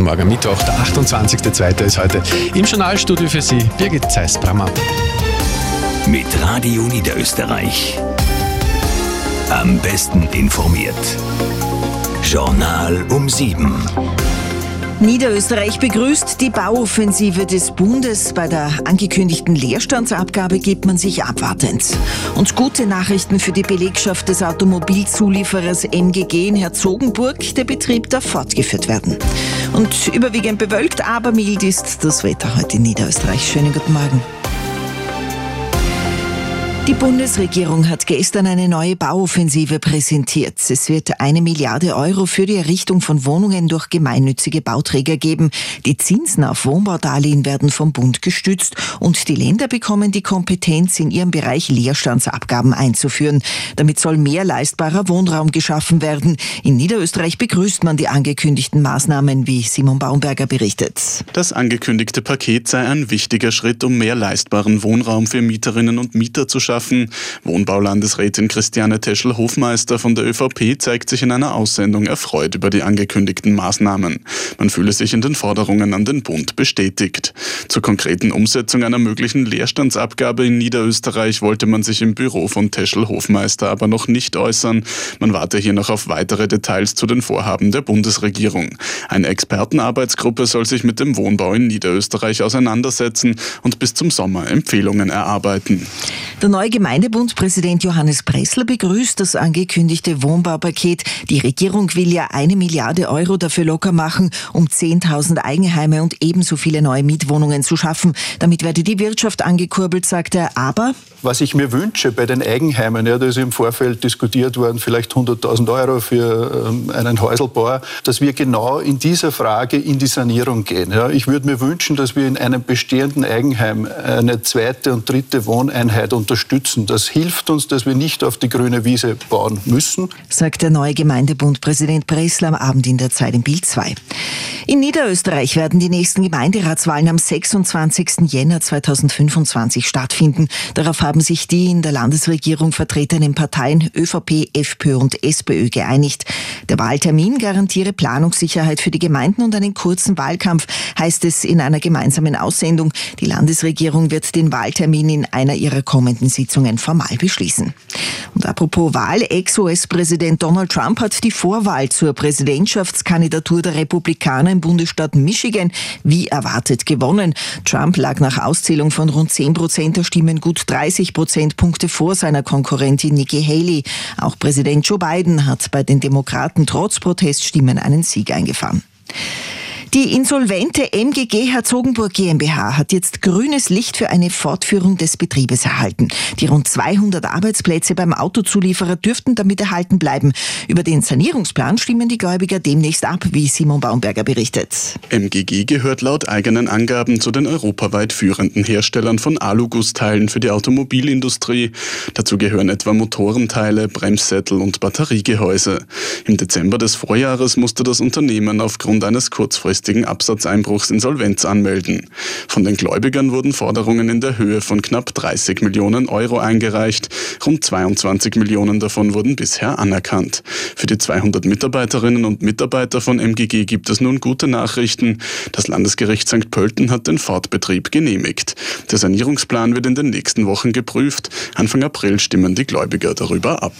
guten Morgen. Mittwoch, der 28.02. ist heute im Journalstudio für Sie Birgit Zeiss-Brammer. Mit Radio Niederösterreich. Am besten informiert. Journal um sieben. Niederösterreich begrüßt die Bauoffensive des Bundes. Bei der angekündigten Leerstandsabgabe gibt man sich abwartend. Und gute Nachrichten für die Belegschaft des Automobilzulieferers MGG in Herzogenburg. Der Betrieb darf fortgeführt werden. Und überwiegend bewölkt, aber mild ist das Wetter heute in Niederösterreich. Schönen guten Morgen. Die Bundesregierung hat gestern eine neue Bauoffensive präsentiert. Es wird eine Milliarde Euro für die Errichtung von Wohnungen durch gemeinnützige Bauträger geben. Die Zinsen auf Wohnbaudarlehen werden vom Bund gestützt und die Länder bekommen die Kompetenz, in ihrem Bereich Leerstandsabgaben einzuführen. Damit soll mehr leistbarer Wohnraum geschaffen werden. In Niederösterreich begrüßt man die angekündigten Maßnahmen, wie Simon Baumberger berichtet. Das angekündigte Paket sei ein wichtiger Schritt, um mehr leistbaren Wohnraum für Mieterinnen und Mieter zu schaffen schaffen. Wohnbaulandesrätin Christiane Teschel-Hofmeister von der ÖVP zeigt sich in einer Aussendung erfreut über die angekündigten Maßnahmen. Man fühle sich in den Forderungen an den Bund bestätigt. Zur konkreten Umsetzung einer möglichen Leerstandsabgabe in Niederösterreich wollte man sich im Büro von Teschel-Hofmeister aber noch nicht äußern. Man warte hier noch auf weitere Details zu den Vorhaben der Bundesregierung. Eine Expertenarbeitsgruppe soll sich mit dem Wohnbau in Niederösterreich auseinandersetzen und bis zum Sommer Empfehlungen erarbeiten. Der neue Gemeindebundpräsident Johannes Pressler begrüßt das angekündigte Wohnbaupaket. Die Regierung will ja eine Milliarde Euro dafür locker machen, um 10.000 Eigenheime und ebenso viele neue Mietwohnungen zu schaffen. Damit werde die Wirtschaft angekurbelt, sagt er. Aber was ich mir wünsche bei den Eigenheimen, ja, da ist im Vorfeld diskutiert worden, vielleicht 100.000 Euro für ähm, einen Häuselbauer, dass wir genau in dieser Frage in die Sanierung gehen. Ja. Ich würde mir wünschen, dass wir in einem bestehenden Eigenheim eine zweite und dritte Wohneinheit unterstützen. Das hilft uns, dass wir nicht auf die grüne Wiese bauen müssen. Sagt der neue Gemeindebundpräsident Bressler am Abend in der Zeit im Bild 2. In Niederösterreich werden die nächsten Gemeinderatswahlen am 26. Jänner 2025 stattfinden. Darauf haben sich die in der Landesregierung vertretenen Parteien ÖVP, FPÖ und SPÖ geeinigt. Der Wahltermin garantiere Planungssicherheit für die Gemeinden und einen kurzen Wahlkampf, heißt es in einer gemeinsamen Aussendung. Die Landesregierung wird den Wahltermin in einer ihrer kommenden Sitzungen formal beschließen. Und apropos Wahl, Ex-US-Präsident Donald Trump hat die Vorwahl zur Präsidentschaftskandidatur der Republikaner im Bundesstaat Michigan wie erwartet gewonnen. Trump lag nach Auszählung von rund 10 Prozent der Stimmen gut 30 Prozentpunkte vor seiner Konkurrentin Nikki Haley. Auch Präsident Joe Biden hat bei den Demokraten trotz Proteststimmen einen Sieg eingefahren. Die insolvente MGG Herzogenburg GmbH hat jetzt grünes Licht für eine Fortführung des Betriebes erhalten. Die rund 200 Arbeitsplätze beim Autozulieferer dürften damit erhalten bleiben. Über den Sanierungsplan stimmen die Gläubiger demnächst ab, wie Simon Baumberger berichtet. MGG gehört laut eigenen Angaben zu den europaweit führenden Herstellern von Alugussteilen für die Automobilindustrie. Dazu gehören etwa Motorenteile, Bremssättel und Batteriegehäuse. Im Dezember des Vorjahres musste das Unternehmen aufgrund eines kurzfristigen kurzfristigen Absatzeinbruchs Insolvenz anmelden. Von den Gläubigern wurden Forderungen in der Höhe von knapp 30 Millionen Euro eingereicht. Rund 22 Millionen davon wurden bisher anerkannt. Für die 200 Mitarbeiterinnen und Mitarbeiter von MGG gibt es nun gute Nachrichten. Das Landesgericht St. Pölten hat den Fortbetrieb genehmigt. Der Sanierungsplan wird in den nächsten Wochen geprüft. Anfang April stimmen die Gläubiger darüber ab.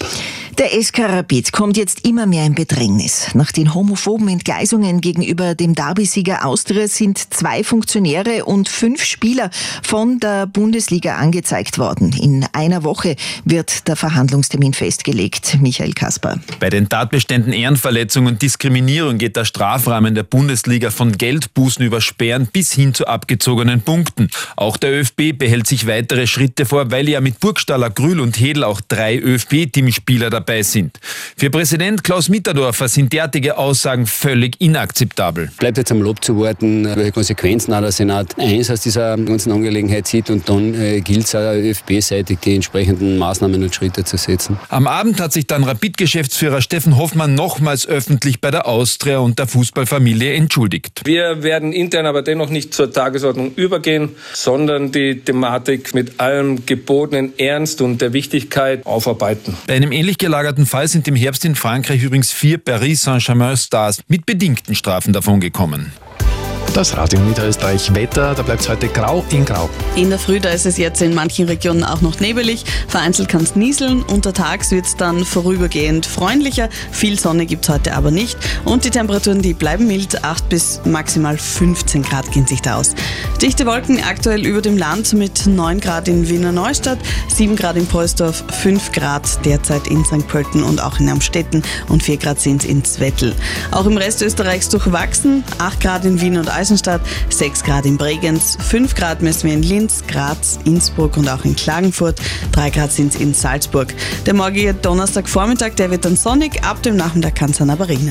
Der SK Rapid kommt jetzt immer mehr in Bedrängnis. Nach den homophoben Entgleisungen gegenüber dem Derbysieger Austria sind zwei Funktionäre und fünf Spieler von der Bundesliga angezeigt worden. In einer Woche wird der Verhandlungstermin festgelegt. Michael Kasper. Bei den Tatbeständen Ehrenverletzung und Diskriminierung geht der Strafrahmen der Bundesliga von Geldbußen über Sperren bis hin zu abgezogenen Punkten. Auch der ÖFB behält sich weitere Schritte vor, weil ja mit Burgstaller, Grül und Hedel auch drei ÖFB-Teamspieler dabei sind. Für Präsident Klaus Mitterdorfer sind derartige Aussagen völlig inakzeptabel. Bleibt jetzt am Lob zu warten, welche Konsequenzen auch der Senat eins aus dieser ganzen Angelegenheit sieht und dann äh, gilt es auch ÖFB-seitig die entsprechenden Maßnahmen und Schritte zu setzen. Am Abend hat sich dann Rapid-Geschäftsführer Steffen Hoffmann nochmals öffentlich bei der Austria und der Fußballfamilie entschuldigt. Wir werden intern aber dennoch nicht zur Tagesordnung übergehen, sondern die Thematik mit allem gebotenen Ernst und der Wichtigkeit aufarbeiten. Bei einem ähnlich gelagerten Fall sind im Herbst in Frankreich übrigens vier Paris Saint-Germain-Stars mit bedingten Strafen davongekommen kommen. Das Radio Niederösterreich Wetter, da bleibt es heute grau in grau. In der Früh, da ist es jetzt in manchen Regionen auch noch nebelig. Vereinzelt kann es nieseln. Untertags wird es dann vorübergehend freundlicher. Viel Sonne gibt es heute aber nicht. Und die Temperaturen, die bleiben mild. 8 bis maximal 15 Grad gehen sich da aus. Dichte Wolken aktuell über dem Land mit 9 Grad in Wiener Neustadt, 7 Grad in Polsdorf, 5 Grad derzeit in St. Pölten und auch in Amstetten und 4 Grad sind in Zwettl. Auch im Rest Österreichs durchwachsen. 8 Grad in Wien und Eisenstadt, 6 Grad in Bregenz, 5 Grad messen wir in Linz, Graz, Innsbruck und auch in Klagenfurt, 3 Grad sind es in Salzburg. Der morgige Donnerstagvormittag, der wird dann sonnig, ab dem Nachmittag kann es dann aber regnen.